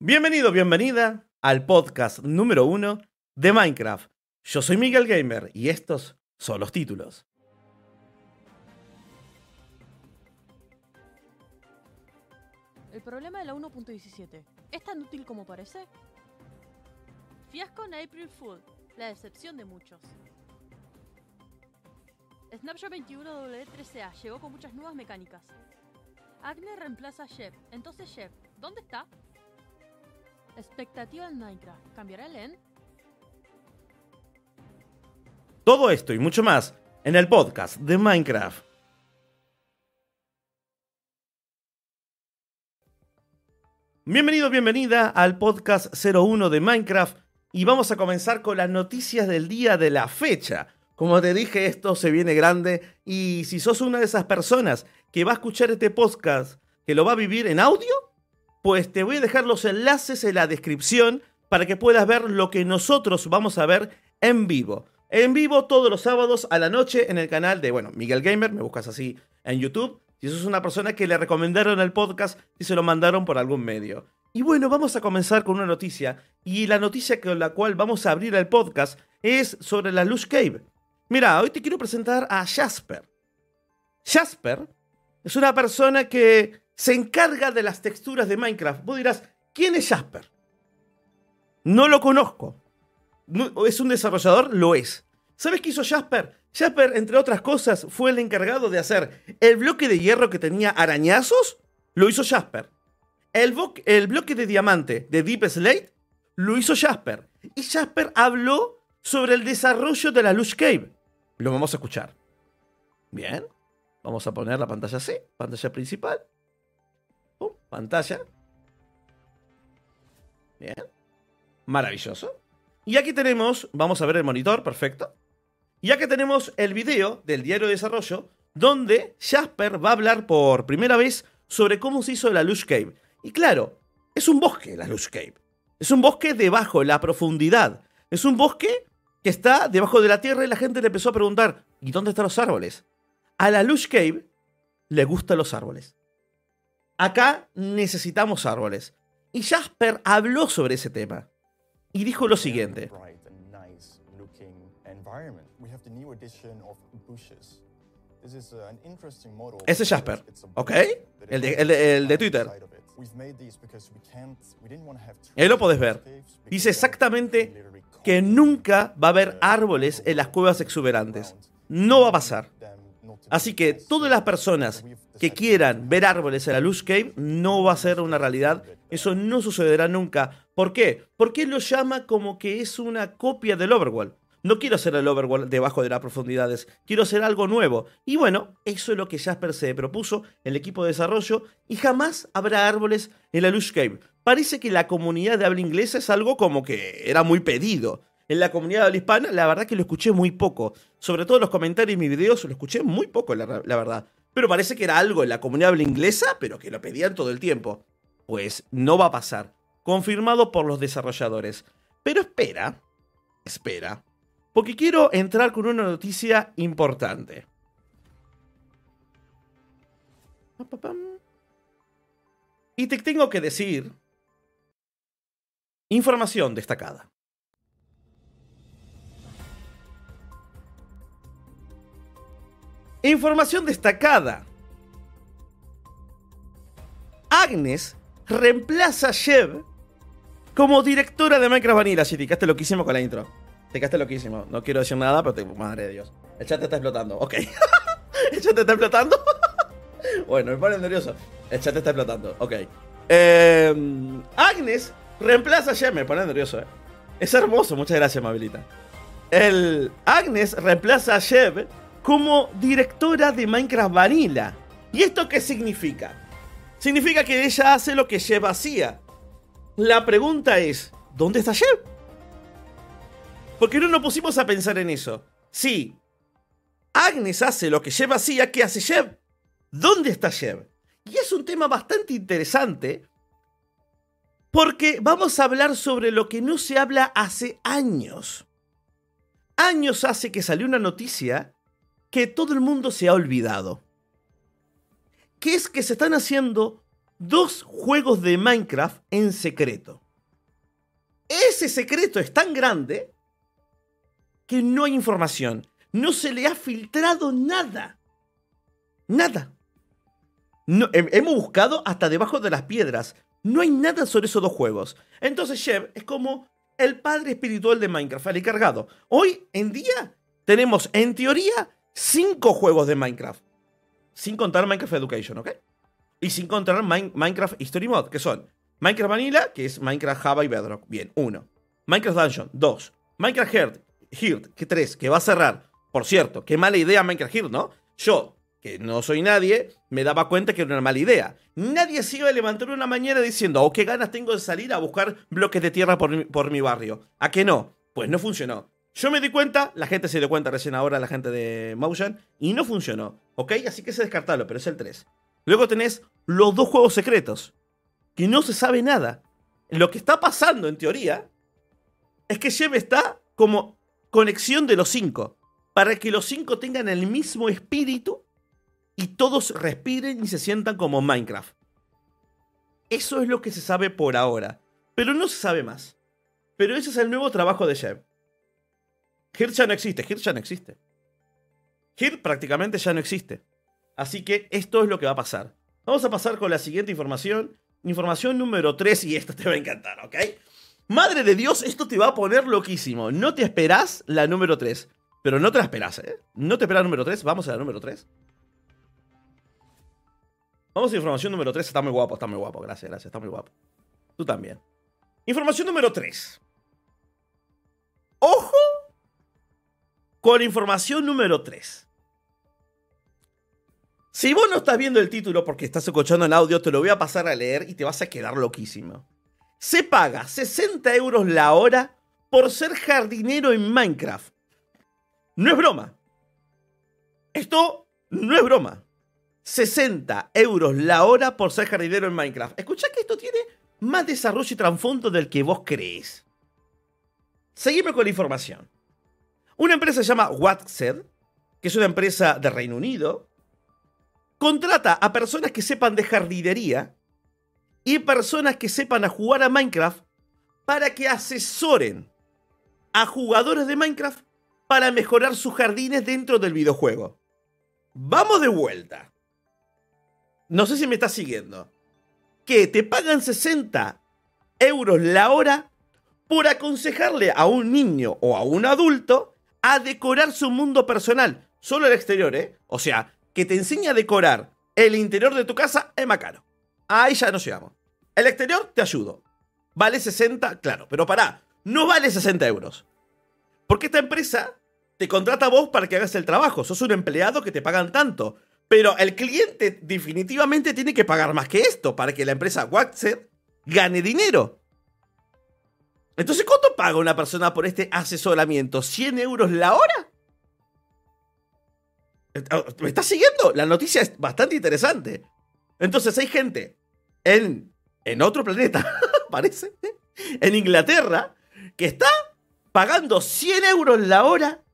Bienvenido, bienvenida al podcast número uno de Minecraft. Yo soy Miguel Gamer y estos son los títulos. El problema de la 1.17. ¿Es tan útil como parece? Fiasco en April Fool. La decepción de muchos. Snapshot 21W13A llegó con muchas nuevas mecánicas. Agne reemplaza a Shep. Entonces Shep, ¿dónde está? Expectativa en Minecraft. ¿Cambiará el end? Todo esto y mucho más en el podcast de Minecraft. Bienvenido, bienvenida al podcast 01 de Minecraft y vamos a comenzar con las noticias del día de la fecha. Como te dije, esto se viene grande y si sos una de esas personas que va a escuchar este podcast, que lo va a vivir en audio, pues te voy a dejar los enlaces en la descripción para que puedas ver lo que nosotros vamos a ver en vivo. En vivo todos los sábados a la noche en el canal de, bueno, Miguel Gamer, me buscas así en YouTube. Si sos una persona que le recomendaron el podcast y se lo mandaron por algún medio. Y bueno, vamos a comenzar con una noticia. Y la noticia con la cual vamos a abrir el podcast es sobre la Lush Cave. Mira, hoy te quiero presentar a Jasper. Jasper es una persona que se encarga de las texturas de Minecraft. Vos dirás, ¿quién es Jasper? No lo conozco. ¿Es un desarrollador? Lo es. ¿Sabes qué hizo Jasper? Jasper, entre otras cosas, fue el encargado de hacer el bloque de hierro que tenía arañazos. Lo hizo Jasper. El, el bloque de diamante de Deep Slate lo hizo Jasper. Y Jasper habló sobre el desarrollo de la Lush Cave. Lo vamos a escuchar. Bien. Vamos a poner la pantalla C, pantalla principal. Pantalla. Bien. Maravilloso. Y aquí tenemos, vamos a ver el monitor, perfecto. Y aquí tenemos el video del diario de desarrollo, donde Jasper va a hablar por primera vez sobre cómo se hizo la Lush Cave. Y claro, es un bosque la Lush Cave. Es un bosque debajo, la profundidad. Es un bosque que está debajo de la tierra y la gente le empezó a preguntar, ¿y dónde están los árboles? A la Lush Cave le gustan los árboles. Acá necesitamos árboles. Y Jasper habló sobre ese tema y dijo lo siguiente. Ese es Jasper, ¿ok? El de, el, de, Twitter. Ahí lo podés ver. Dice exactamente que nunca va a haber árboles en las cuevas exuberantes. No va a pasar. Así que todas las personas que quieran ver árboles en la Lush Cave no va a ser una realidad. Eso no sucederá nunca. ¿Por qué? Porque lo llama como que es una copia del Overworld. No quiero hacer el Overworld debajo de las profundidades, quiero hacer algo nuevo. Y bueno, eso es lo que Jasper se propuso, el equipo de desarrollo, y jamás habrá árboles en la Lush Cave. Parece que la comunidad de habla inglesa es algo como que era muy pedido. En la comunidad habla hispana, la verdad que lo escuché muy poco. Sobre todo los comentarios y mis videos, lo escuché muy poco, la, la verdad. Pero parece que era algo en la comunidad habla inglesa, pero que lo pedían todo el tiempo. Pues no va a pasar. Confirmado por los desarrolladores. Pero espera, espera, porque quiero entrar con una noticia importante. Y te tengo que decir información destacada. Información destacada. Agnes reemplaza a Shev como directora de Minecraft Vanilla. Sí, te quedaste loquísimo con la intro. Te quedaste loquísimo. No quiero decir nada, pero te... madre de Dios. El chat está explotando. Ok. ¿El chat te está explotando? bueno, me pone nervioso. El chat está explotando. Ok. Em, Agnes reemplaza a Shev. Me pone nervioso, eh. Es hermoso. Muchas gracias, Mabilita. El Agnes reemplaza a Shev como directora de Minecraft Vanilla. ¿Y esto qué significa? Significa que ella hace lo que Shev hacía. La pregunta es, ¿dónde está Shev? Porque no nos pusimos a pensar en eso. Sí, Agnes hace lo que Shev hacía, ¿qué hace Shev? ¿Dónde está Shev? Y es un tema bastante interesante porque vamos a hablar sobre lo que no se habla hace años. Años hace que salió una noticia que todo el mundo se ha olvidado. Que es que se están haciendo dos juegos de Minecraft en secreto. Ese secreto es tan grande que no hay información. No se le ha filtrado nada. Nada. Hemos buscado hasta debajo de las piedras. No hay nada sobre esos dos juegos. Entonces Shep es como el padre espiritual de Minecraft, el encargado. Hoy en día tenemos, en teoría, cinco juegos de Minecraft. Sin contar Minecraft Education, ¿ok? Y sin contar Minecraft History Mod, que son Minecraft Vanilla, que es Minecraft Java y Bedrock. Bien, uno. Minecraft Dungeon, dos. Minecraft Heart, Heart, que tres, que va a cerrar. Por cierto, qué mala idea Minecraft Heart, ¿no? Yo, que no soy nadie, me daba cuenta que era una mala idea. Nadie se iba a levantar una mañana diciendo, oh, qué ganas tengo de salir a buscar bloques de tierra por mi, por mi barrio. ¿A qué no? Pues no funcionó. Yo me di cuenta, la gente se dio cuenta recién ahora, la gente de Motion, y no funcionó. ¿Ok? Así que se descartalo, pero es el 3. Luego tenés los dos juegos secretos, que no se sabe nada. Lo que está pasando, en teoría, es que Jeff está como conexión de los cinco, para que los cinco tengan el mismo espíritu y todos respiren y se sientan como Minecraft. Eso es lo que se sabe por ahora, pero no se sabe más. Pero ese es el nuevo trabajo de Jeff. Hirt ya no existe, Hirt ya no existe. Hirt prácticamente ya no existe. Así que esto es lo que va a pasar. Vamos a pasar con la siguiente información. Información número 3 y esta te va a encantar, ¿ok? Madre de Dios, esto te va a poner loquísimo. No te esperás la número 3. Pero no te la esperás, ¿eh? No te esperás la número 3. Vamos a la número 3. Vamos a información número 3. Está muy guapo, está muy guapo. Gracias, gracias. Está muy guapo. Tú también. Información número 3. Ojo con información número 3. Si vos no estás viendo el título porque estás escuchando el audio, te lo voy a pasar a leer y te vas a quedar loquísimo. Se paga 60 euros la hora por ser jardinero en Minecraft. No es broma. Esto no es broma. 60 euros la hora por ser jardinero en Minecraft. Escucha que esto tiene más desarrollo y trasfondo del que vos crees. Seguime con la información. Una empresa se llama Watson, que es una empresa de Reino Unido, contrata a personas que sepan de jardinería y personas que sepan a jugar a Minecraft para que asesoren a jugadores de Minecraft para mejorar sus jardines dentro del videojuego. Vamos de vuelta. No sé si me estás siguiendo. Que te pagan 60 euros la hora por aconsejarle a un niño o a un adulto a decorar su mundo personal. Solo el exterior, ¿eh? O sea, que te enseña a decorar el interior de tu casa es más caro. Ahí ya nos llegamos. El exterior te ayudo. Vale 60, claro, pero pará, no vale 60 euros. Porque esta empresa te contrata a vos para que hagas el trabajo. Sos un empleado que te pagan tanto. Pero el cliente definitivamente tiene que pagar más que esto para que la empresa Waxet gane dinero. Entonces, ¿cuánto paga una persona por este asesoramiento? ¿100 euros la hora? ¿Me estás siguiendo? La noticia es bastante interesante. Entonces hay gente en, en otro planeta, parece, en Inglaterra, que está pagando 100 euros la hora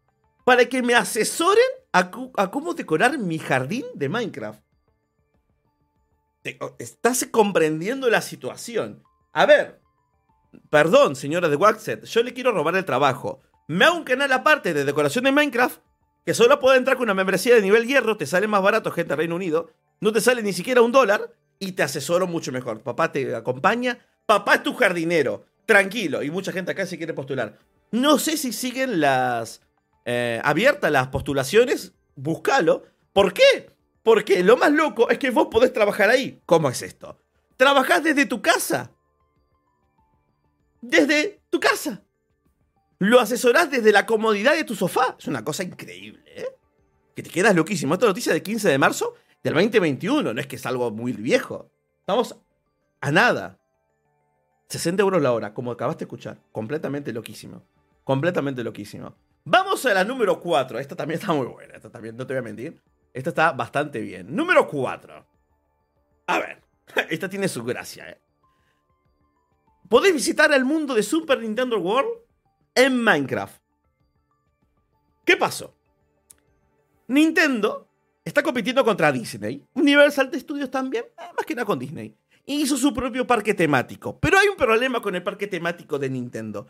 para que me asesoren a, a cómo decorar mi jardín de Minecraft. Estás comprendiendo la situación. A ver, Perdón, señora de Waxet, yo le quiero robar el trabajo. Me hago un canal aparte de decoración de Minecraft que solo puede entrar con una membresía de nivel hierro, te sale más barato, gente del Reino Unido, no te sale ni siquiera un dólar y te asesoro mucho mejor. Papá te acompaña, papá es tu jardinero, tranquilo, y mucha gente acá se quiere postular. No sé si siguen las eh, abiertas las postulaciones, búscalo. ¿Por qué? Porque lo más loco es que vos podés trabajar ahí. ¿Cómo es esto? Trabajás desde tu casa desde tu casa. Lo asesorás desde la comodidad de tu sofá. Es una cosa increíble, ¿eh? Que te quedas loquísimo. Esta noticia del 15 de marzo del 2021. No es que es algo muy viejo. Estamos a nada. 60 euros la hora, como acabaste de escuchar. Completamente loquísimo. Completamente loquísimo. Vamos a la número 4. Esta también está muy buena. Esta también, no te voy a mentir. Esta está bastante bien. Número 4. A ver. Esta tiene su gracia, ¿eh? Podés visitar el mundo de Super Nintendo World en Minecraft. ¿Qué pasó? Nintendo está compitiendo contra Disney. Universal Studios también, eh, más que nada con Disney. hizo su propio parque temático. Pero hay un problema con el parque temático de Nintendo.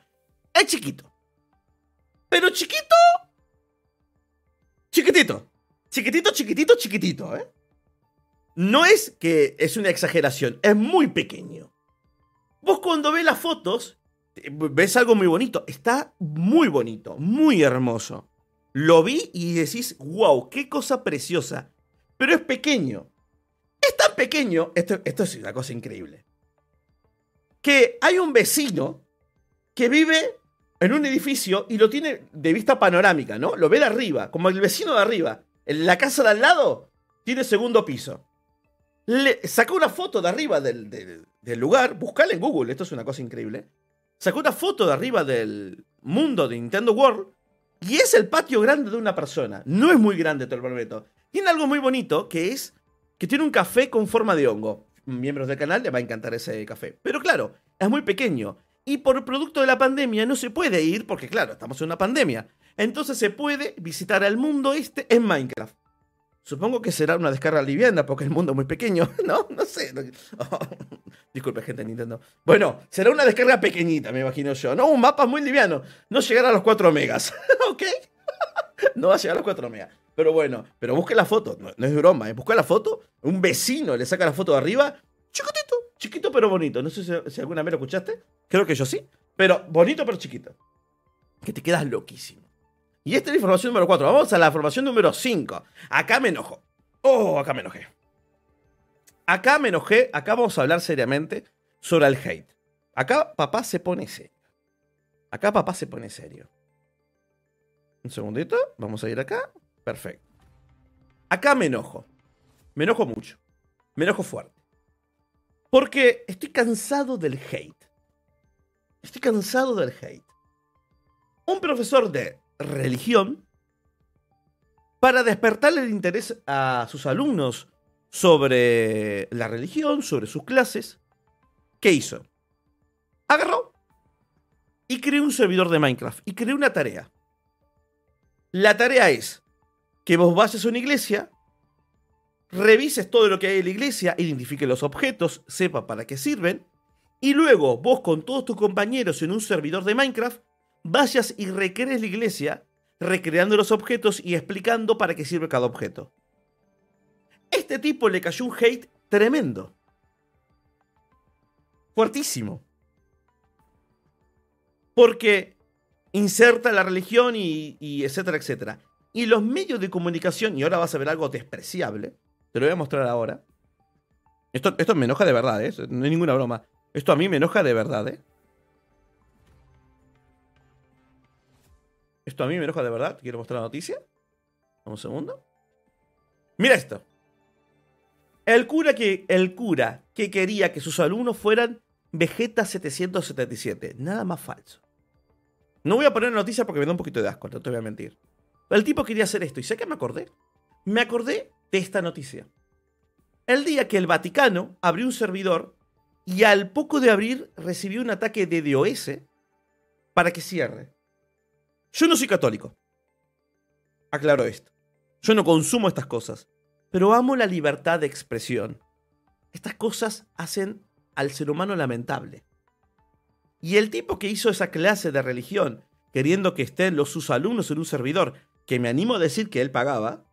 Es chiquito. Pero chiquito. Chiquitito. Chiquitito, chiquitito, chiquitito, ¿eh? No es que es una exageración, es muy pequeño. Vos cuando ves las fotos, ves algo muy bonito. Está muy bonito, muy hermoso. Lo vi y decís, wow, qué cosa preciosa. Pero es pequeño. Es tan pequeño, esto, esto es una cosa increíble, que hay un vecino que vive en un edificio y lo tiene de vista panorámica, ¿no? Lo ve de arriba, como el vecino de arriba. En la casa de al lado tiene segundo piso. Le sacó una foto de arriba del, lugar, buscale en Google, esto es una cosa increíble. Sacó una foto de arriba del mundo de Nintendo World y es el patio grande de una persona. No es muy grande, te lo prometo. Tiene algo muy bonito que es que tiene un café con forma de hongo. Miembros del canal le va a encantar ese café. Pero claro, es muy pequeño. Y por producto de la pandemia no se puede ir porque, claro, estamos en una pandemia. Entonces se puede visitar al mundo este en Minecraft. Supongo que será una descarga liviana porque el mundo es muy pequeño, ¿no? No sé. disculpe, gente de Nintendo. Bueno, será una descarga pequeñita, me imagino yo. No, un mapa muy liviano. No llegará a los 4 megas, ¿ok? no va a llegar a los 4 megas. Pero bueno, pero busque la foto, no, es broma, ¿eh? busca la foto, un vecino le saca la foto de arriba, chiquitito, chiquito pero bonito. No sé si, alguna vez lo escuchaste, creo que yo sí, pero bonito pero chiquito. Que te quedas loquísimo. Y esta es la información número 4. Vamos a la información número 5. Acá me enojo. Oh, acá me enojé. Acá me enojé, acá vamos a hablar seriamente sobre el hate. Acá papá se pone serio. Acá papá se pone serio. Un segundito, vamos a ir acá. Perfecto. Acá me enojo. Me enojo mucho. Me enojo fuerte. Porque estoy cansado del hate. Estoy cansado del hate. Un profesor de religión para despertarle el interés a sus alumnos sobre la religión, sobre sus clases. ¿Qué hizo? Agarró y creó un servidor de Minecraft y creó una tarea. La tarea es que vos vayas a una iglesia, revises todo lo que hay en la iglesia, identifique los objetos, sepa para qué sirven, y luego vos con todos tus compañeros en un servidor de Minecraft, vayas y recrees la iglesia, recreando los objetos y explicando para qué sirve cada objeto. Este tipo le cayó un hate tremendo. Fuertísimo. Porque inserta la religión y, etcétera, etcétera. Y los medios de comunicación, y ahora vas a ver algo despreciable, te lo voy a mostrar ahora. Esto, esto me enoja de verdad, ¿eh? No hay ninguna broma. Esto a mí me enoja de verdad, ¿eh? Esto a mí me enoja de verdad. Quiero mostrar la noticia. Un segundo. Mira esto. El cura que, el cura que quería que sus alumnos fueran Vegeta 777. Nada más falso. No voy a poner noticia porque me da un poquito de asco, no te voy a mentir. El tipo quería hacer esto. ¿Y sé qué me acordé? Me acordé de esta noticia. El día que el Vaticano abrió un servidor y al poco de abrir recibió un ataque de DOS para que cierre. Yo no soy católico. Aclaro esto. Yo no consumo estas cosas, pero amo la libertad de expresión. Estas cosas hacen al ser humano lamentable. Y el tipo que hizo esa clase de religión, queriendo que estén los sus alumnos en un servidor que me animo a decir que él pagaba,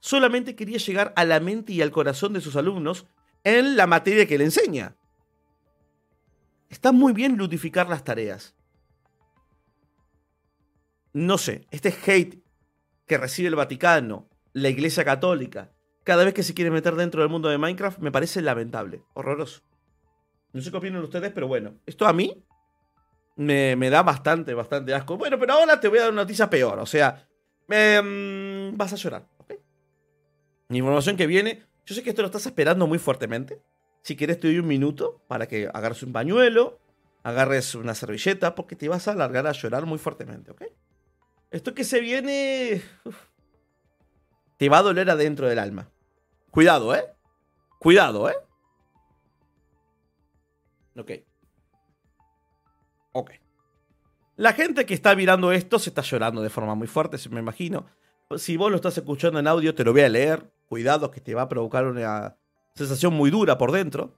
solamente quería llegar a la mente y al corazón de sus alumnos en la materia que le enseña. Está muy bien ludificar las tareas. No sé, este hate que recibe el Vaticano, la Iglesia Católica, cada vez que se quiere meter dentro del mundo de Minecraft, me parece lamentable, horroroso. No sé qué opinan ustedes, pero bueno, esto a mí me, da bastante, bastante asco. Bueno, pero ahora te voy a dar una noticia peor, o sea, Em, vas a llorar, ¿ok? información que viene, yo sé que esto lo estás esperando muy fuertemente. Si quieres te doy un minuto para que agarres un pañuelo, agarres una servilleta, porque te vas a alargar a llorar muy fuertemente, ¿ok? Esto que se viene... te va a doler adentro del alma. Cuidado, ¿eh? Cuidado, ¿eh? Ok. Ok. La gente que está mirando esto se está llorando de forma muy fuerte, me imagino. Si vos lo estás escuchando en audio, te lo voy a leer. Cuidado que te va a provocar una sensación muy dura por dentro.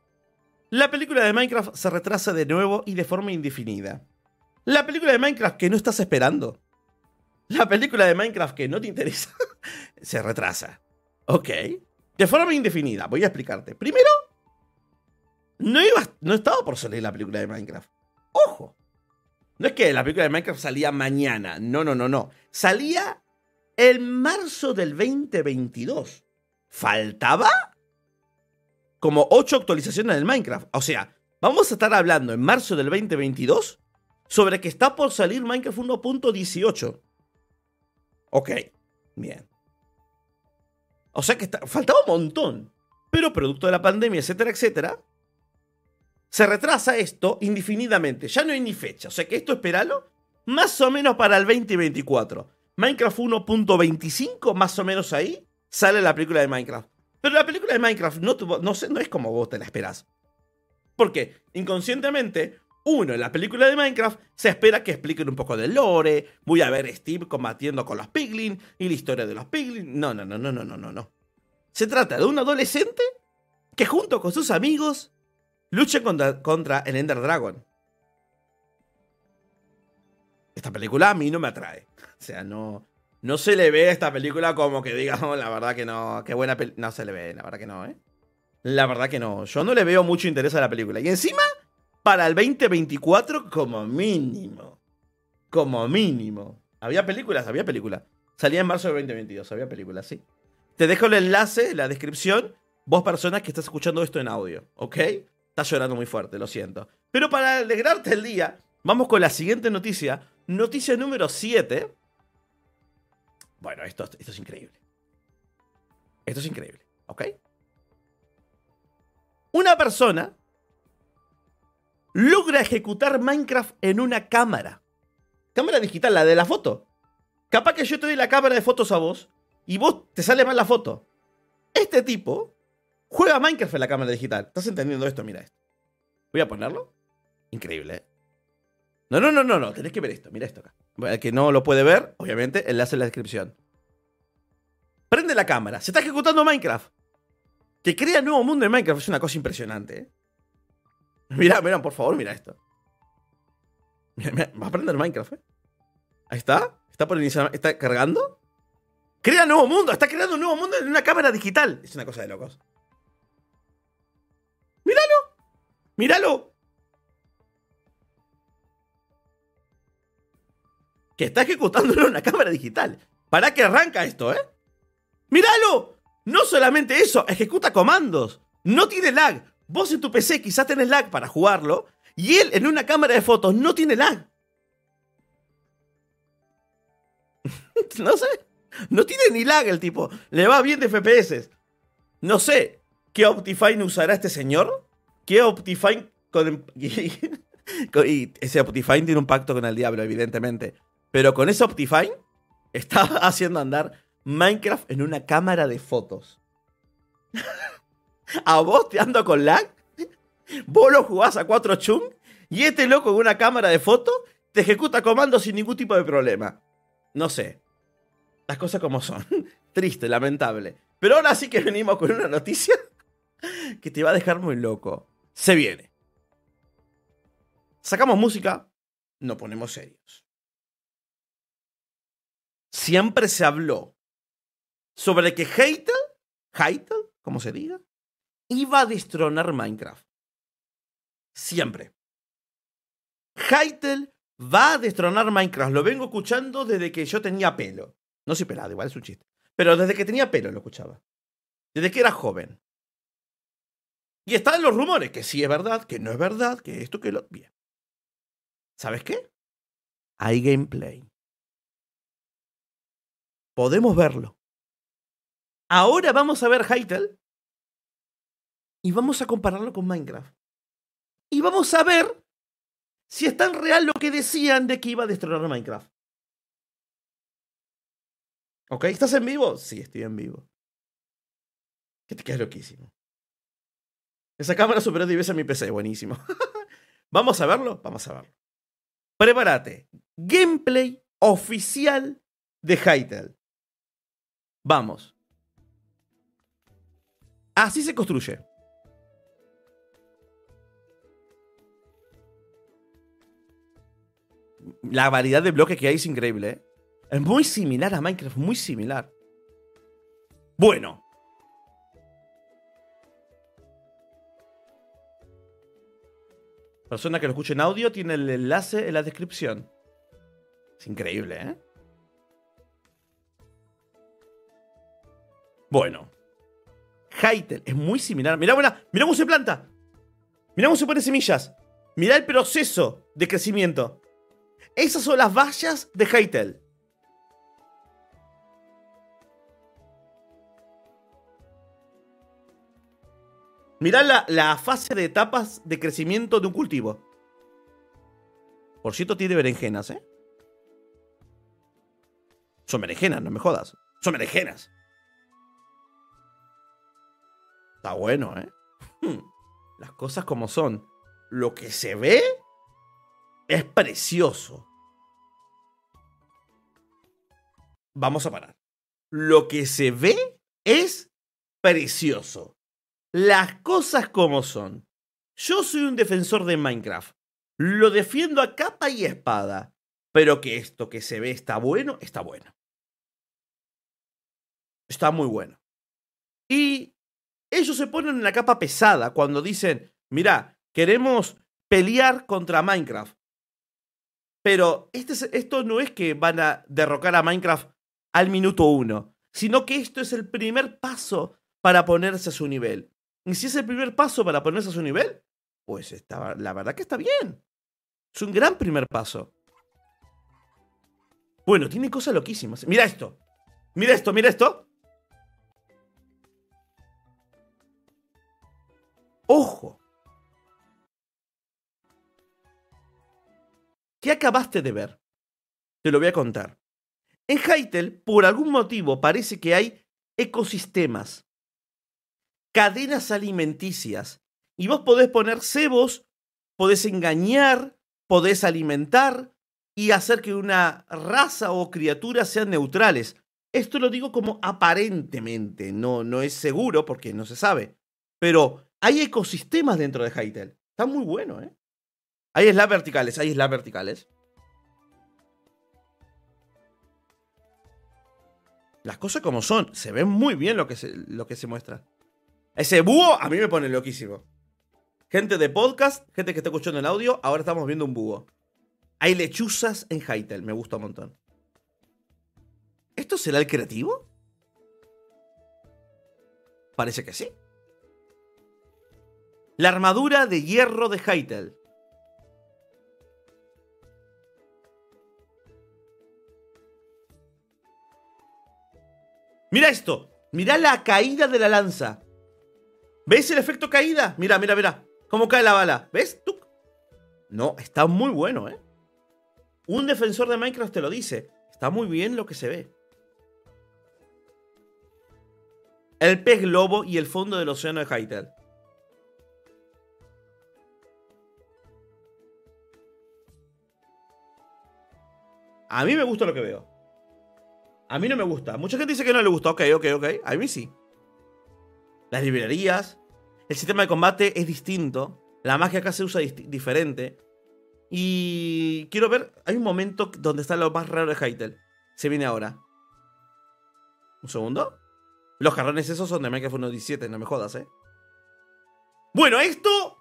La película de Minecraft se retrasa de nuevo y de forma indefinida. La película de Minecraft que no estás esperando. La película de Minecraft que no te interesa se retrasa. Ok. De forma indefinida. Voy a explicarte. Primero, no, iba, no estaba por salir la película de Minecraft. Ojo. No es que la película de Minecraft salía mañana. No, no, no, no. Salía en marzo del 2022. Faltaba como 8 actualizaciones del Minecraft. O sea, vamos a estar hablando en marzo del 2022 sobre que está por salir Minecraft 1.18. Ok, bien. O sea que faltaba un montón. Pero producto de la pandemia, etcétera, etcétera, se retrasa esto indefinidamente. Ya no hay ni fecha. O sea que esto espéralo más o menos para el 2024. Minecraft 1.25, más o menos ahí, sale la película de Minecraft. Pero la película de Minecraft no, no, no es como vos te la esperás. Porque inconscientemente, uno, en la película de Minecraft se espera que expliquen un poco del lore, voy a ver a Steve combatiendo con los piglin y la historia de los piglin. No, no, no, no, no, no, no, no. Se trata de un adolescente que junto con sus amigos lucha contra, el Ender Dragon. Esta película a mí no me atrae. O sea, no, no se le ve a esta película como que digamos, la verdad que no, qué buena película. No se le ve, la verdad que no, ¿eh? La verdad que no. Yo no le veo mucho interés a la película. Y encima, para el 2024, como mínimo. Como mínimo. Había películas, había películas. Salía en marzo del 2022, había películas, sí. Te dejo el enlace, la descripción. Vos personas que estás escuchando esto en audio, ¿ok? Estás llorando muy fuerte, lo siento. Pero para alegrarte el día, vamos con la siguiente noticia. Noticia número 7. Bueno, esto es increíble. Esto es increíble, ¿ok? Una persona logra ejecutar Minecraft en una cámara. Cámara digital, la de la foto. Capaz que yo te doy la cámara de fotos a vos y vos te sale mal la foto. Este tipo Juega Minecraft en la cámara digital. ¿Estás entendiendo esto? Mira esto. Voy a ponerlo. Increíble, ¿eh? No, no, no, no, no. Tenés que ver esto. Mira esto acá. El que no lo puede ver, obviamente, enlace en la descripción. Prende la cámara. Se está ejecutando Minecraft. Que crea nuevo mundo en Minecraft. Es una cosa impresionante, ¿eh? Mira, mira, por favor, mira esto. Mira, va a prender Minecraft, ¿eh? Ahí está. Está por iniciar. ¿Está cargando? Crea nuevo mundo. Está creando un nuevo mundo en una cámara digital. Es una cosa de locos. ¡Míralo! Que está ejecutándolo en una cámara digital. ¿Para qué arranca esto, eh? ¡Míralo! No solamente eso, ejecuta comandos. No tiene lag. Vos en tu PC quizás tenés lag para jugarlo. Y él en una cámara de fotos no tiene lag. no sé. No tiene ni lag el tipo. Le va bien de FPS. No sé. ¿Qué Optifine usará este señor? ¿Qué Optifine con, y, ese Optifine tiene un pacto con el diablo, evidentemente. Pero con ese Optifine está haciendo andar Minecraft en una cámara de fotos. A vos te ando con lag. Vos lo jugás a 4 chung. Y este loco en una cámara de fotos te ejecuta comandos sin ningún tipo de problema. No sé. Las cosas como son. Triste, lamentable. Pero ahora sí que venimos con una noticia que te va a dejar muy loco se viene. Sacamos música, no ponemos serios. Siempre se habló sobre que Heitel, Heitel, como se diga, iba a destronar Minecraft. Siempre. Heitel va a destronar Minecraft. Lo vengo escuchando desde que yo tenía pelo. No soy pelado, igual es un chiste. Pero desde que tenía pelo lo escuchaba. Desde que era joven. Y están los rumores, que sí es verdad, que no es verdad, que esto, que lo... Bien. ¿Sabes qué? Hay gameplay. Podemos verlo. Ahora vamos a ver Hytale y vamos a compararlo con Minecraft. Y vamos a ver si es tan real lo que decían de que iba a destronar Minecraft. ¿Ok? ¿Estás en vivo? Sí, estoy en vivo. Que te quedas loquísimo. Esa cámara superó 10 veces mi PC, buenísimo. ¿Vamos a verlo? Vamos a verlo. Prepárate. Gameplay oficial de Hytale. Vamos. Así se construye. La variedad de bloques que hay es increíble, ¿eh? Es muy similar a Minecraft, muy similar. Bueno. Persona que lo escuche en audio tiene el enlace en la descripción. Es increíble, ¿eh? Bueno. Hytale es muy similar. Mirá, mirá, mirá cómo se planta. Mirá cómo se pone semillas. Mirá el proceso de crecimiento. Esas son las vallas de Hytale. Mirá la, la, fase de etapas de crecimiento de un cultivo. Por cierto, tiene berenjenas, ¿eh? Son berenjenas, no me jodas. Son berenjenas. Está bueno, ¿eh? Hmm. Las cosas como son. Lo que se ve es precioso. Vamos a parar. Lo que se ve es precioso. Las cosas como son. Yo soy un defensor de Minecraft. Lo defiendo a capa y espada. Pero que esto que se ve está bueno, está bueno. Está muy bueno. Y ellos se ponen en la capa pesada cuando dicen, mira, queremos pelear contra Minecraft. Pero este, esto no es que van a derrocar a Minecraft al minuto uno, sino que esto es el primer paso para ponerse a su nivel. Y si es el primer paso para ponerse a su nivel, pues está, la verdad que está bien. Es un gran primer paso. Bueno, tiene cosas loquísimas. Mira esto. Mira esto, mira esto. Ojo. ¿Qué acabaste de ver? Te lo voy a contar. En Hytale, por algún motivo, parece que hay ecosistemas, cadenas alimenticias, y vos podés poner cebos, podés engañar, podés alimentar y hacer que una raza o criatura sean neutrales. Esto lo digo como aparentemente, no, no es seguro porque no se sabe. Pero hay ecosistemas dentro de Hytale. Está muy bueno, ¿eh? Hay slabs verticales, hay slabs verticales. Las cosas como son, se ve muy bien lo que se, lo que se muestra. Ese búho a mí me pone loquísimo. Gente de podcast, gente que está escuchando en audio, ahora estamos viendo un búho. Hay lechuzas en Hytale, me gusta un montón. ¿Esto será el creativo? Parece que sí. La armadura de hierro de Hytale. Mira esto. Mira la caída de la lanza. ¿Ves el efecto caída? Mira, mira, mira. ¿Cómo cae la bala? ¿Ves? No, está muy bueno, ¿eh? Un defensor de Minecraft te lo dice. Está muy bien lo que se ve. El pez globo y el fondo del océano de Hytale. A mí me gusta lo que veo. A mí no me gusta. Mucha gente dice que no le gusta. Ok, ok, ok. A mí sí. Las librerías. El sistema de combate es distinto. La magia acá se usa diferente. Y quiero ver. Hay un momento donde está lo más raro de Hytale. Se viene ahora. Un segundo. Los jarrones esos son de Minecraft 1.17, no me jodas, eh. Bueno, esto.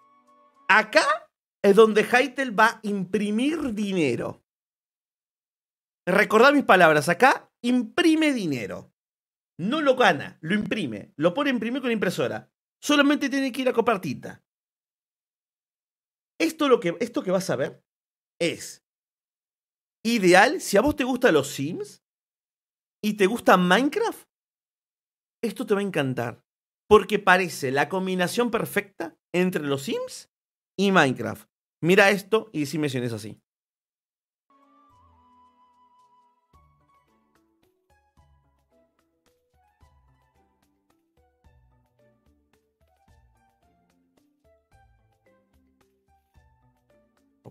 Acá es donde Hytale va a imprimir dinero. Recordad mis palabras, acá imprime dinero. No lo gana, lo imprime. Lo pone a imprimir con impresora. Solamente tiene que ir a copartita. Esto, lo que, esto que vas a ver es ideal si a vos te gustan los Sims y te gusta Minecraft. Esto te va a encantar. Porque parece la combinación perfecta entre los Sims y Minecraft. Mira esto y decime si es así.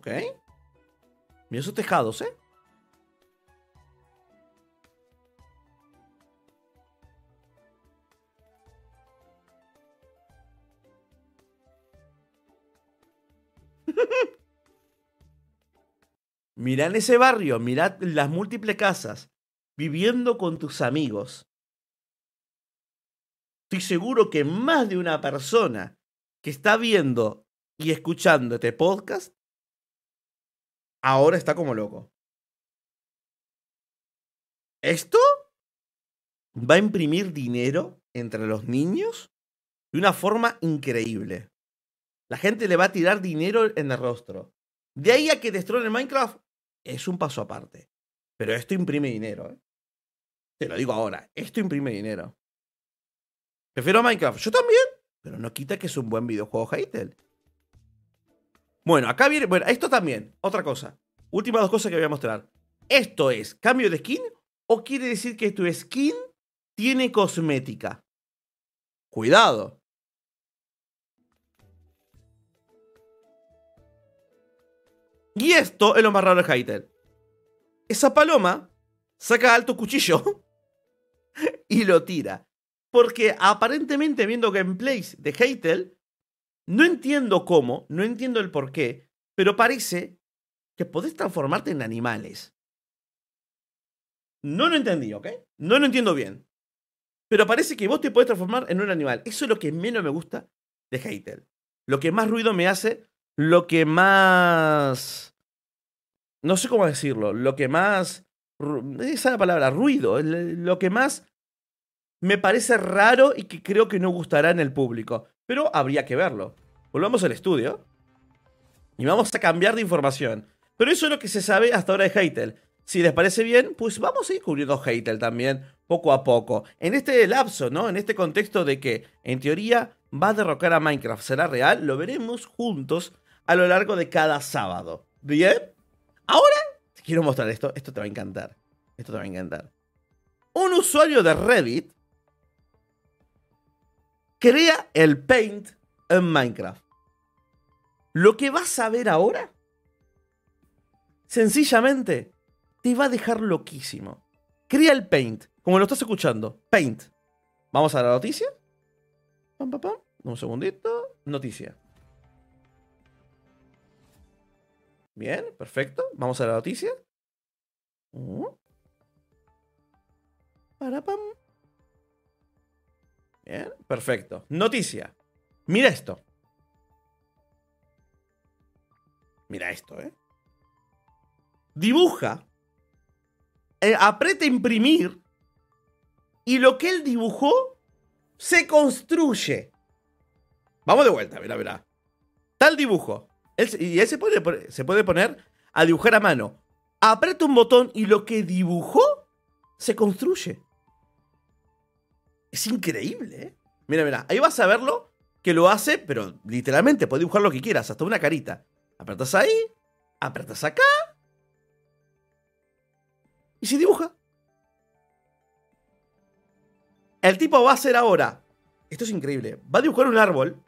¿Ok? Mira esos tejados, ¿eh? En ese barrio, mirá las múltiples casas, viviendo con tus amigos. Estoy seguro que más de una persona que está viendo y escuchando este podcast ahora está como loco. Esto va a imprimir dinero entre los niños de una forma increíble. La gente le va a tirar dinero en el rostro. De ahí a que destruyan Minecraft es un paso aparte. Pero esto imprime dinero. ¿eh? Te lo digo ahora, esto imprime dinero. Prefiero Minecraft. Yo también. Pero no quita que es un buen videojuego Hytale. Bueno, acá viene. Bueno, esto también. Otra cosa. Últimas dos cosas que voy a mostrar. ¿Esto es cambio de skin? ¿O quiere decir que tu skin tiene cosmética? Cuidado. Y esto es lo más raro de Hytale. Esa paloma saca alto cuchillo y lo tira. Porque aparentemente viendo gameplays de Hytale, no entiendo cómo, no entiendo el por qué, pero parece que podés transformarte en animales. No lo entendí, ¿ok? No lo entiendo bien. Pero parece que vos te podés transformar en un animal. Eso es lo que menos me gusta de Hytale. Lo que más ruido me hace, lo que más... No sé cómo decirlo, lo que más... Esa es la palabra, ruido. Lo que más me parece raro y que creo que no gustará en el público. Pero habría que verlo. Volvamos al estudio. Y vamos a cambiar de información. Pero eso es lo que se sabe hasta ahora de Hytale. Si les parece bien, pues vamos a ir cubriendo Hytale también, poco a poco. En este lapso, ¿no? En este contexto de que, en teoría, va a derrocar a Minecraft. ¿Será real? Lo veremos juntos a lo largo de cada sábado. ¿Bien? Ahora, te quiero mostrar esto. Esto te va a encantar. Esto te va a encantar. Un usuario de Reddit crea el Paint en Minecraft. Lo que vas a ver ahora, sencillamente, te va a dejar loquísimo. Crea el Paint, como lo estás escuchando. Paint. Vamos a la noticia. Pam, pam, pam. Un segundito. Noticia. Bien, perfecto. Vamos a la noticia. Uh. Para pam. Bien, perfecto. Noticia. Mira esto. Mira esto, ¿eh? Dibuja. Eh, aprieta imprimir. Y lo que él dibujó se construye. Vamos de vuelta, mira, mira. Tal dibujo. y él se puede, se puede poner a dibujar a mano. Aprieta un botón y lo que dibujó se construye. Es increíble, ¿eh? Mira, mira, ahí vas a verlo que lo hace, pero literalmente puede dibujar lo que quieras, hasta una carita. Apretas ahí, apretas acá. Y se dibuja. El tipo va a hacer ahora. Esto es increíble. Va a dibujar un árbol.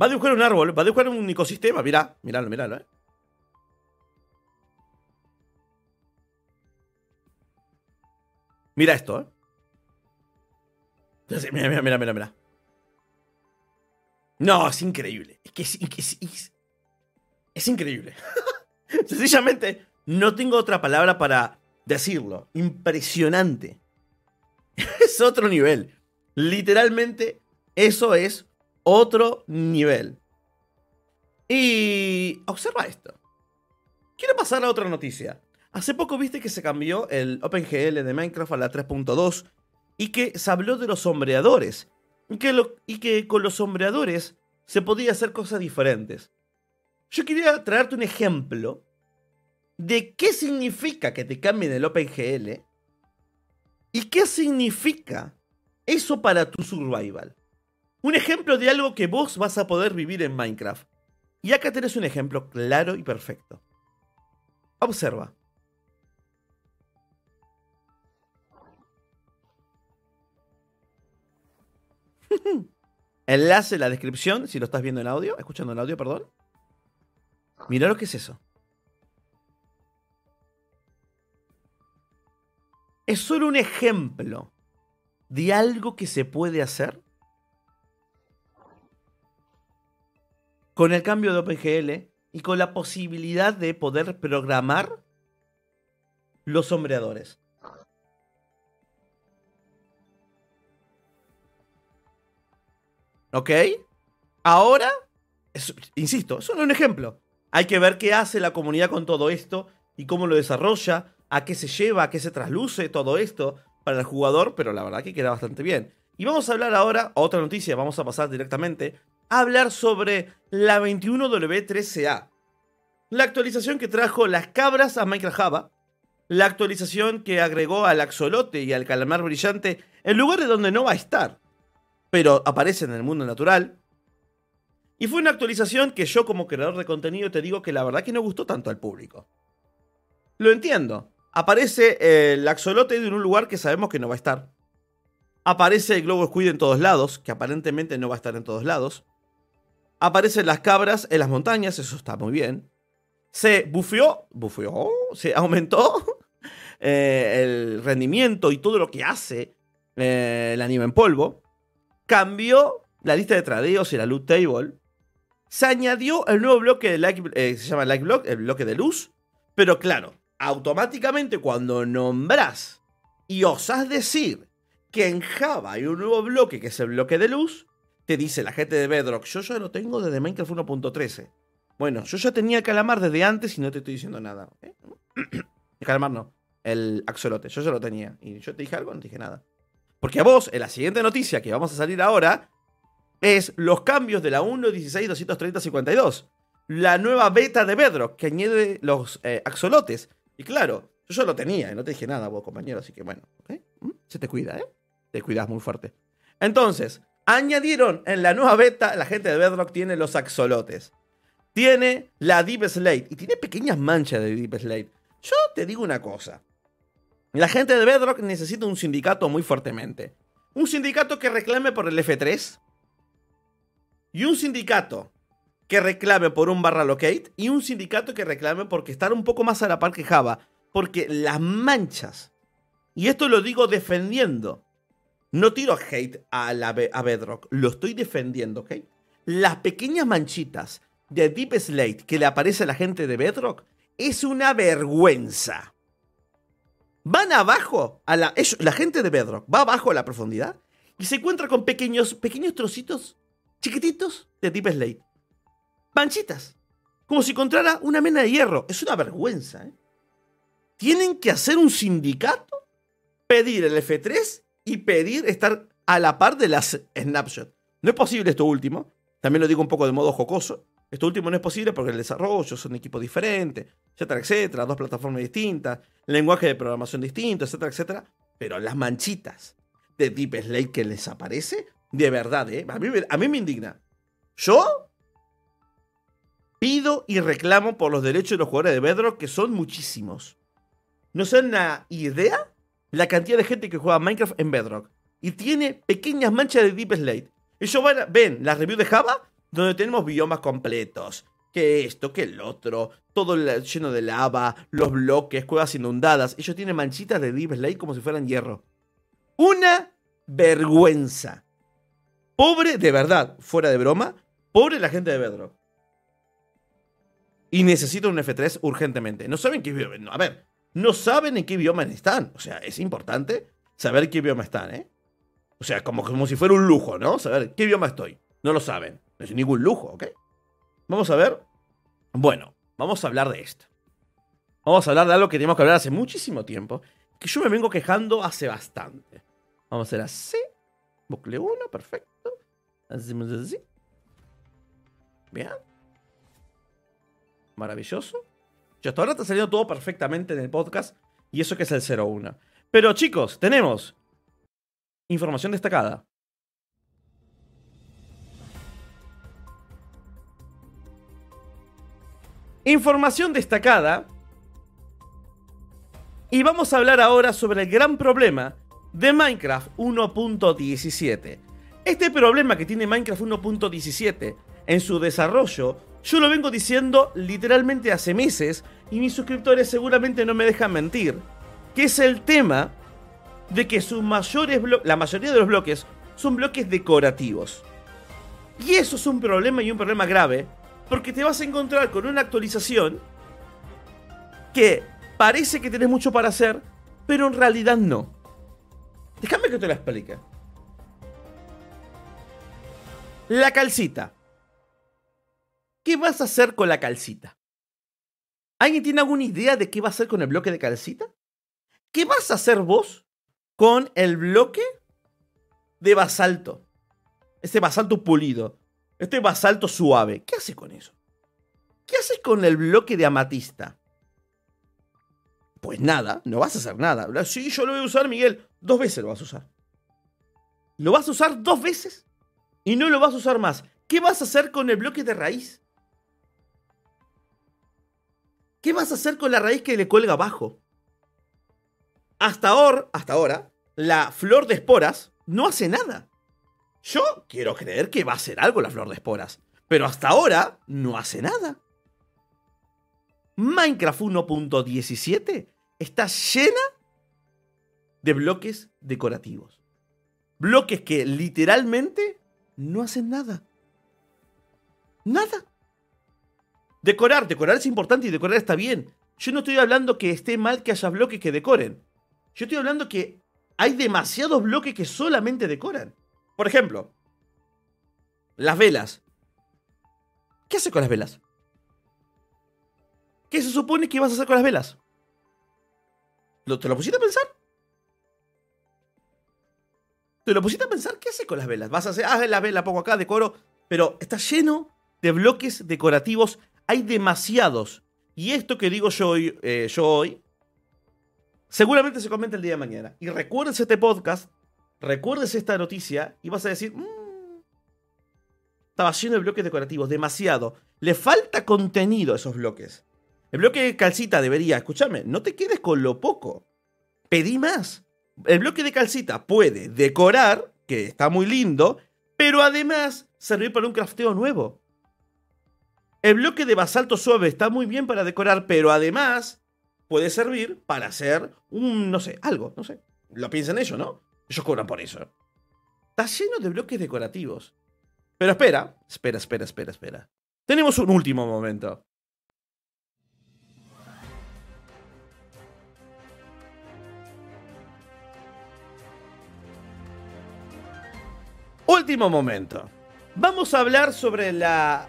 Va a dibujar un árbol. Va a dibujar un ecosistema. Mirá, miralo, miralo, eh. Mira esto, ¿eh? Mira, mira, mira, mira, mira. No, es increíble. Es que es, es, increíble. Sencillamente, no tengo otra palabra para decirlo. Impresionante. Es otro nivel. Literalmente, eso es otro nivel. Y observa esto. Quiero pasar a otra noticia. Hace poco viste que se cambió el OpenGL de Minecraft a la 3.2 y que se habló de los sombreadores. Y que, con los sombreadores se podía hacer cosas diferentes. Yo quería traerte un ejemplo de qué significa que te cambien el OpenGL y qué significa eso para tu survival. Un ejemplo de algo que vos vas a poder vivir en Minecraft. Y acá tenés un ejemplo claro y perfecto. Observa. Enlace en la descripción, si lo estás viendo en audio, escuchando en audio, perdón. Mira lo que es eso. Es solo un ejemplo de algo que se puede hacer con el cambio de OpenGL y con la posibilidad de poder programar los sombreadores. ¿Ok? Ahora, insisto, es solo un ejemplo. Hay que ver qué hace la comunidad con todo esto y cómo lo desarrolla, a qué se lleva, a qué se trasluce todo esto para el jugador, pero la verdad que queda bastante bien. Y vamos a hablar ahora, otra noticia, vamos a pasar directamente a hablar sobre la 21W13A. La actualización que trajo las cabras a Minecraft Java. La actualización que agregó al axolote y al calamar brillante en lugares donde no va a estar, pero aparece en el mundo natural. Y fue una actualización que yo como creador de contenido te digo que la verdad que no gustó tanto al público. Lo entiendo. Aparece el axolote en un lugar que sabemos que no va a estar. Aparece el globo squid en todos lados, que aparentemente no va a estar en todos lados. Aparecen las cabras en las montañas, eso está muy bien. Se bufeó, bufeó, se aumentó eh, el rendimiento y todo lo que hace eh, el anime en polvo. Cambió la lista de tradeos y la loot table. Se añadió el nuevo bloque de eh, se llama like block, el bloque de luz. Pero claro, automáticamente cuando nombras y osas decir que en Java hay un nuevo bloque que es el bloque de luz, te dice la gente de Bedrock, yo ya lo tengo desde Minecraft 1.13. Bueno, yo ya tenía calamar desde antes y no te estoy diciendo nada. ¿eh? Calamar no, el axolote, yo ya lo tenía. Y yo te dije algo, no te dije nada. Porque a vos, en la siguiente noticia que vamos a salir ahora, es los cambios de la 1.16.230.52. La nueva beta de Bedrock que añade los eh, axolotes. Y claro, yo lo tenía y no te dije nada, vos, compañero. Así que bueno, ¿Mm? se te cuida, ¿eh? Te cuidas muy fuerte. Entonces, añadieron en la nueva beta, la gente de Bedrock tiene los axolotes. Tiene la Deep Slate y tiene pequeñas manchas de Deep Slate. Yo te digo una cosa. La gente de Bedrock necesita un sindicato muy fuertemente. Un sindicato que reclame por el F3. Y un sindicato que reclame por un barra locate. Y un sindicato que reclame porque estar un poco más a la par que Java. Porque las manchas. Y esto lo digo defendiendo. No tiro hate a, la, a Bedrock. Lo estoy defendiendo, ¿ok? Las pequeñas manchitas de Deep Slate que le aparece a la gente de Bedrock es una vergüenza. Van abajo, a la, la gente de Bedrock va abajo a la profundidad y se encuentra con pequeños, pequeños trocitos chiquititos de Deep Slate. Panchitas. Como si encontrara una mena de hierro. Es una vergüenza. ¿eh? Tienen que hacer un sindicato, pedir el F3 y pedir estar a la par de las snapshots. No es posible esto último. También lo digo un poco de modo jocoso. Esto último no es posible porque el desarrollo son equipos diferentes, etcétera, etcétera, dos plataformas distintas, lenguaje de programación distinto, etcétera, etcétera. Pero las manchitas de Deep Slate que les aparece, de verdad, ¿eh? a, mí, a mí me indigna. Yo pido y reclamo por los derechos de los jugadores de Bedrock, que son muchísimos. No se una idea la cantidad de gente que juega Minecraft en Bedrock. Y tiene pequeñas manchas de Deep Slate. Ellos ven las reviews de Java donde tenemos biomas completos. Que esto, que el otro, todo lleno de lava, los bloques, cuevas inundadas. Ellos tienen manchitas de Deep Slate como si fueran hierro. Una vergüenza. Pobre, de verdad, fuera de broma, pobre la gente de Bedrock. Y necesito un F3 urgentemente. No saben qué bioma. a ver, no saben en qué bioma están. O sea, es importante saber qué bioma están, ¿eh? O sea, como, como si fuera un lujo, ¿no? Saber qué bioma estoy. No lo saben. No es ningún lujo, ¿ok? Vamos a ver. Bueno, vamos a hablar de esto. Vamos a hablar de algo que teníamos que hablar hace muchísimo tiempo. Que yo me vengo quejando hace bastante. Vamos a hacer así. Bucle 1, perfecto. Hacemos así. Bien. Maravilloso. Ya hasta ahora está saliendo todo perfectamente en el podcast. Y eso que es el 01. Pero chicos, tenemos información destacada. Información destacada. Y vamos a hablar ahora sobre el gran problema de Minecraft 1.17. Este problema que tiene Minecraft 1.17 en su desarrollo, yo lo vengo diciendo literalmente hace meses y mis suscriptores seguramente no me dejan mentir, que es el tema de que sus mayores la mayoría de los bloques son bloques decorativos. Y eso es un problema y un problema grave Porque te vas a encontrar con una actualización que parece que tenés mucho para hacer, pero en realidad no. Déjame que te lo explique. La calcita. ¿Qué vas a hacer con la calcita? ¿Alguien tiene alguna idea de qué va a hacer con el bloque de calcita? ¿Qué vas a hacer vos con el bloque de basalto? Este basalto pulido. Este basalto suave. ¿Qué haces con eso? ¿Qué haces con el bloque de amatista? Pues nada, no vas a hacer nada. Sí, yo lo voy a usar, Miguel. Dos veces lo vas a usar. Lo vas a usar dos veces y no lo vas a usar más. ¿Qué vas a hacer con el bloque de raíz? ¿Qué vas a hacer con la raíz que le cuelga abajo? Hasta ahora, hasta ahora, la flor de esporas no hace nada. Yo quiero creer que va a hacer algo la flor de esporas, pero hasta ahora no hace nada. Minecraft 1.17 está llena de bloques decorativos. Bloques que literalmente no hacen nada. Nada. Decorar, decorar es importante y decorar está bien. Yo no estoy hablando que esté mal que haya bloques que decoren. Yo estoy hablando que hay demasiados bloques que solamente decoran. Por ejemplo, las velas. ¿Qué hace con las velas? ¿Qué se supone que vas a hacer con las velas? ¿Te lo pusiste a pensar? ¿Te lo pusiste a pensar? ¿Qué hace con las velas? Vas a hacer, ah, la vela pongo acá, decoro. Pero está lleno de bloques decorativos hay demasiados. Y esto que digo yo hoy, eh, yo hoy seguramente se comenta el día de mañana. Y recuerdes este podcast, recuerdes esta noticia y vas a decir, mmm, estaba lleno de bloques decorativos, demasiado. Le falta contenido a esos bloques. El bloque de calcita debería, escúchame, no te quedes con lo poco. Pedí más. El bloque de calcita puede decorar, que está muy lindo, pero además servir para un crafteo nuevo. El bloque de basalto suave está muy bien para decorar, pero además puede servir para hacer un, no sé, algo, no sé. Lo piensan ellos, ¿no? Ellos cobran por eso. Está lleno de bloques decorativos. Pero espera, espera, espera, espera, espera. Tenemos un último momento. Último momento. Vamos a hablar sobre la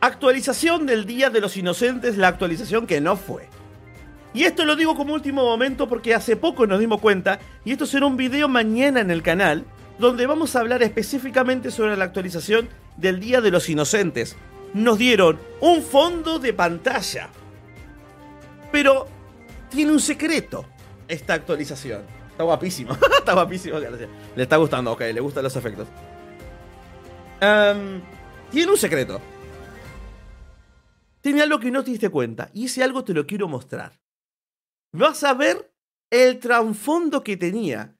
Actualización del Día de los Inocentes, la actualización que no fue. Y esto lo digo como último momento porque hace poco nos dimos cuenta, y esto será un video mañana en el canal, donde vamos a hablar específicamente sobre la actualización del Día de los Inocentes. Nos dieron un fondo de pantalla. Pero tiene un secreto esta actualización. Está guapísimo. está guapísimo. Le está gustando, ok, le gustan los efectos. tiene un secreto tiene algo que no te diste cuenta y ese algo te lo quiero mostrar. Vas a ver el trasfondo que tenía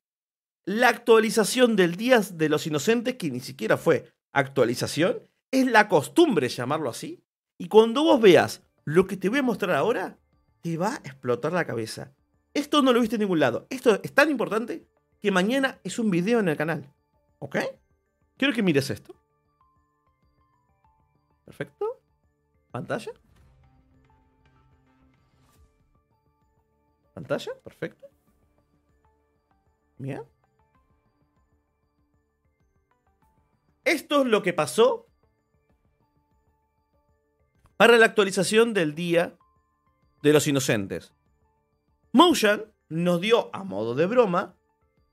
la actualización del Día de los Inocentes, que ni siquiera fue actualización, es la costumbre llamarlo así. Y cuando vos veas lo que te voy a mostrar ahora, te va a explotar la cabeza. Esto no lo viste en ningún lado. Esto es tan importante que mañana es un video en el canal. ¿Ok? Quiero que mires esto. Perfecto. ¿Pantalla? ¿Pantalla? Perfecto. Bien. Esto es lo que pasó para la actualización del Día de los Inocentes. Motion nos dio, a modo de broma,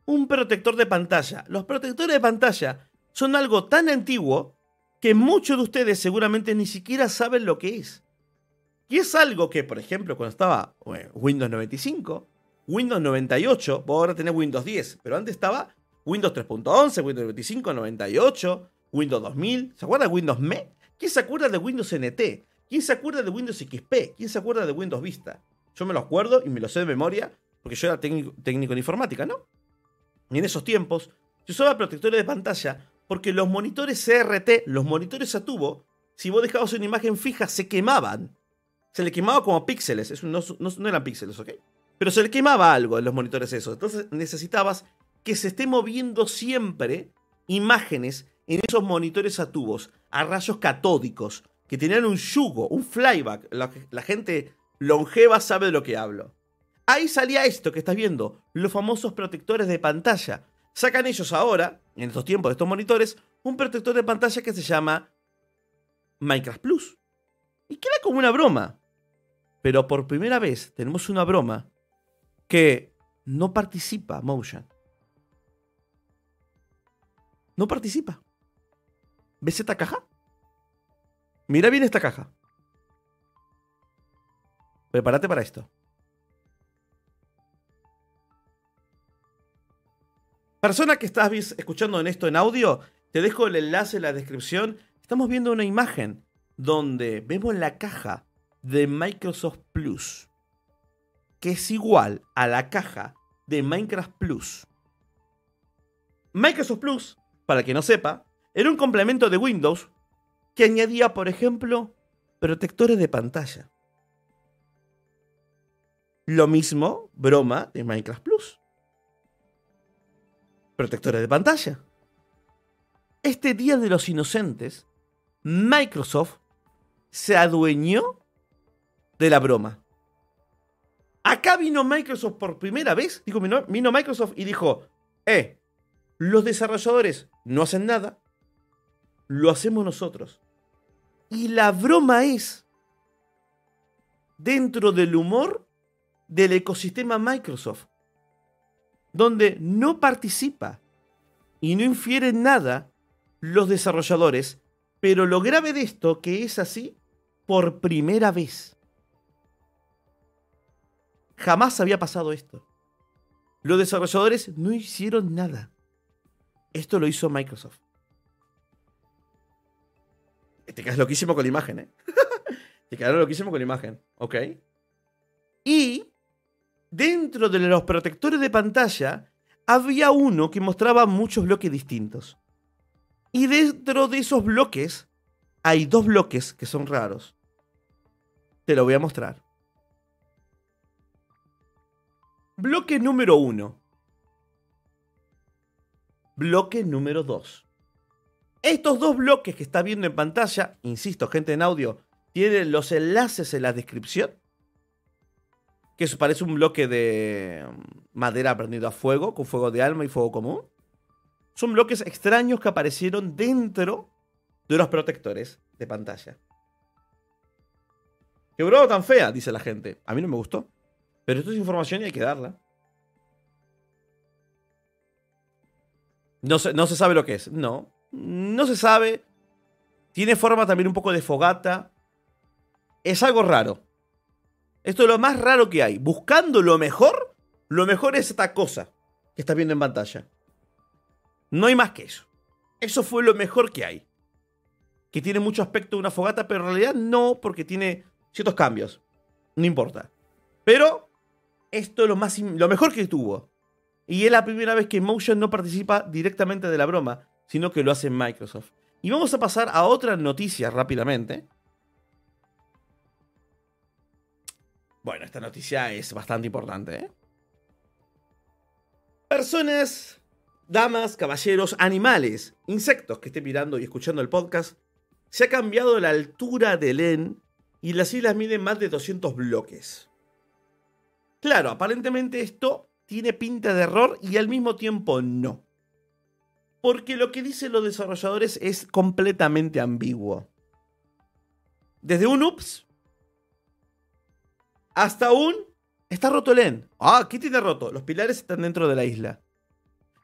un protector de pantalla. Los protectores de pantalla son algo tan antiguo que muchos de ustedes seguramente ni siquiera saben lo que es. Y es algo que, por ejemplo, cuando estaba Windows 95, Windows 98, vos ahora tenés Windows 10, pero antes estaba Windows 3.11, Windows 95, 98, Windows 2000. ¿Se acuerda de Windows ME? ¿Quién se acuerda de Windows NT? ¿Quién se acuerda de Windows XP? ¿Quién se acuerda de Windows Vista? Yo me lo acuerdo y me lo sé de memoria porque yo era técnico, técnico en informática, ¿no? Y en esos tiempos, yo usaba protectores de pantalla porque los monitores CRT, los monitores a tubo, si vos dejabas una imagen fija, se quemaban. Se le quemaba como píxeles, no, no, eran píxeles, ¿ok? Pero se le quemaba algo en los monitores esos. Entonces necesitabas que se esté moviendo siempre imágenes en esos monitores a tubos, a rayos catódicos, que tenían un yugo, un flyback. La, la gente longeva sabe de lo que hablo. Ahí salía esto que estás viendo, los famosos protectores de pantalla. Sacan ellos ahora, en estos tiempos de estos monitores, un protector de pantalla que se llama Minecraft Plus. Y queda como una broma. Pero por primera vez tenemos una broma que no participa Motion. No participa. ¿Ves esta caja? Mira bien esta caja. Prepárate para esto. Persona que estás escuchando en esto en audio, te dejo el enlace en la descripción. Estamos viendo una imagen donde vemos la caja de Microsoft Plus, que es igual a la caja de Minecraft Plus. Microsoft Plus, para que no sepa, era un complemento de Windows que añadía, por ejemplo, protectores de pantalla. Lo mismo, broma, de Minecraft Plus. Protectores de pantalla. Este Día de los Inocentes, Microsoft se adueñó de la broma. Acá vino Microsoft por primera vez, dijo, vino, Microsoft y dijo, eh, los desarrolladores no hacen nada, lo hacemos nosotros. Y la broma es dentro del humor del ecosistema Microsoft, donde no participa y no infiere nada los desarrolladores, pero lo grave de esto que es así por primera vez. Jamás había pasado esto. Los desarrolladores no hicieron nada. Esto lo hizo Microsoft. Te quedas loquísimo con la imagen, ¿eh? Te quedas loquísimo con la imagen, ¿ok? Y dentro de los protectores de pantalla había uno que mostraba muchos bloques distintos. Y dentro de esos bloques hay dos bloques que son raros. Te lo voy a mostrar. Bloque número uno. Bloque número dos. Estos dos bloques que está viendo en pantalla, insisto, gente en audio, tienen los enlaces en la descripción. Que parece un bloque de madera prendido a fuego, con fuego de alma y fuego común. Son bloques extraños que aparecieron dentro de los protectores de pantalla. Qué broma tan fea, dice la gente. A mí no me gustó. Pero esto es información y hay que darla. No se, no se sabe lo que es. No. No se sabe. Tiene forma también un poco de fogata. Es algo raro. Esto es lo más raro que hay. Buscando lo mejor, lo mejor es esta cosa que estás viendo en pantalla. No hay más que eso. Eso fue lo mejor que hay. Que tiene mucho aspecto de una fogata, pero en realidad no, porque tiene ciertos cambios. No importa. Pero esto es lo, más, lo mejor que tuvo. Y es la primera vez que Motion no participa directamente de la broma, sino que lo hace Microsoft. Y vamos a pasar a otra noticia rápidamente. Bueno, esta noticia es bastante importante. ¿eh? Personas, damas, caballeros, animales, insectos que estén mirando y escuchando el podcast, se ha cambiado la altura del EN y las islas miden más de 200 bloques. Claro, aparentemente esto tiene pinta de error y al mismo tiempo no. Porque lo que dicen los desarrolladores es completamente ambiguo. Desde un ups hasta un está roto el EN. Ah, ¿qué tiene roto? Los pilares están dentro de la isla.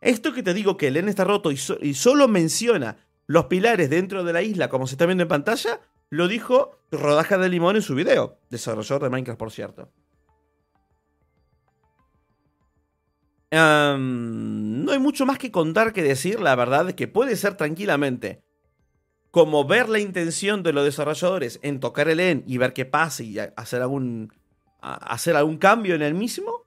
Esto que te digo que el EN está roto y, y solo menciona los pilares dentro de la isla como se está viendo en pantalla, lo dijo Rodaja de Limón en su video, desarrollador de Minecraft, por cierto. no hay mucho más que contar que decir, la verdad es que puede ser tranquilamente como ver la intención de los desarrolladores en tocar el EN y ver qué pasa y hacer algún, hacer algún cambio en el mismo,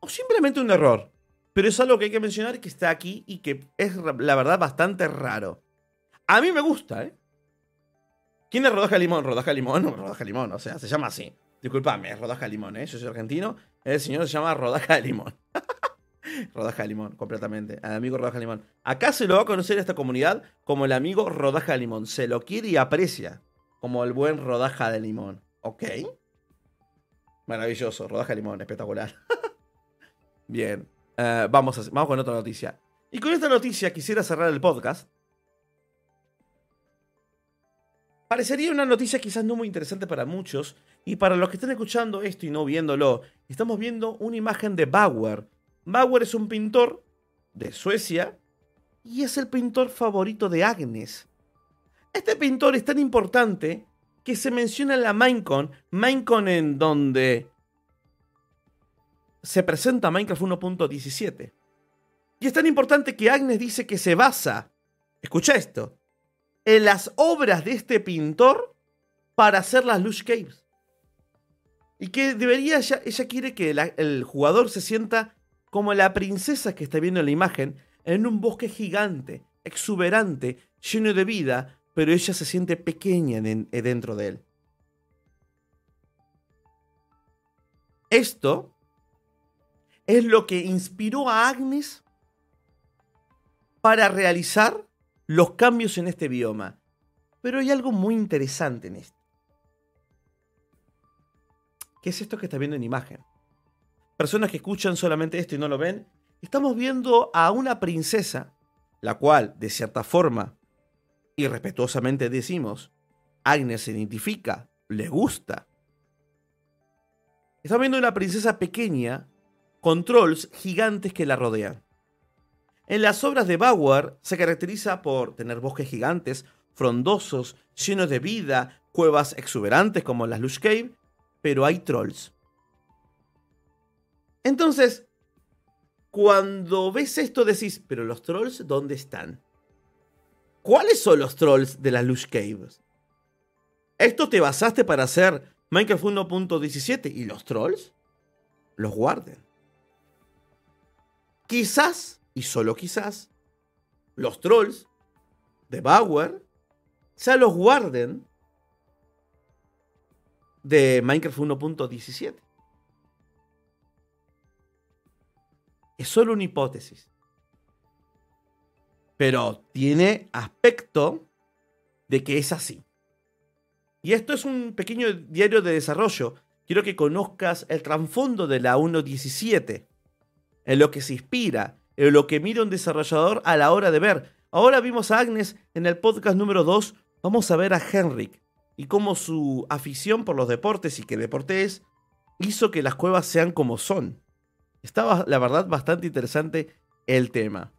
o simplemente un error. Pero es algo que hay que mencionar que está aquí y que es la verdad bastante raro. A mí me gusta, ¿eh? ¿Quién es Rodaja Limón? Rodaja Limón, no, Rodaja Limón, o sea, se llama así. Disculpame, es Rodaja Limón, ¿eh? Yo soy argentino, el señor se llama Rodaja de Limón. Rodaja de Limón, completamente. Al amigo Rodaja de Limón. Acá se lo va a conocer esta comunidad como el amigo Rodaja de Limón. Se lo quiere y aprecia. como el buen rodaja de limón. Ok. Maravilloso, rodaja de limón, espectacular. Bien, eh, vamos, a, vamos con otra noticia. Y con esta noticia quisiera cerrar el podcast. Parecería una noticia quizás no muy interesante para muchos, y para los que estén escuchando esto y no viéndolo, estamos viendo una imagen de Bauer. Bauer es un pintor de Suecia y es el pintor favorito de Agnes. Este pintor es tan importante que se menciona en la Minecon, Minecon en donde se presenta Minecraft 1.17. Y es tan importante que Agnes dice que se basa, escucha esto, en las obras de este pintor para hacer las Lush Caves. Y que debería, ella, ella quiere que el jugador se sienta como la princesa que está viendo en la imagen, en un bosque gigante, exuberante, lleno de vida, pero ella se siente pequeña dentro de él. Esto es lo que inspiró a Agnes para realizar los cambios en este bioma. Pero hay algo muy interesante en esto. ¿Qué es esto que está viendo en imagen? Personas que escuchan solamente esto y no lo ven, estamos viendo a una princesa, la cual, de cierta forma, y respetuosamente decimos, Agnes se identifica, le gusta. Estamos viendo una princesa pequeña con trolls gigantes que la rodean. En las obras de Bauer se caracteriza por tener bosques gigantes, frondosos, llenos de vida, cuevas exuberantes como las Lush Cave, pero hay trolls. Entonces, cuando ves esto decís, pero los trolls, ¿dónde están? ¿Cuáles son los trolls de las Lush Caves? Esto te basaste para hacer Minecraft 1.17 y los trolls los guarden. Quizás y solo quizás, los trolls de Bauer se los guarden de Minecraft 1.17. Es solo una hipótesis. Pero tiene aspecto de que es así. Y esto es un pequeño diario de desarrollo. Quiero que conozcas el trasfondo de la 1.17, en lo que se inspira, lo que mira un desarrollador a la hora de ver. Ahora vimos a Agnes en el podcast número 2, vamos a ver a Henrik y cómo su afición por los deportes y que deporte es hizo que las cuevas sean como son. Estaba, la verdad, bastante interesante el tema.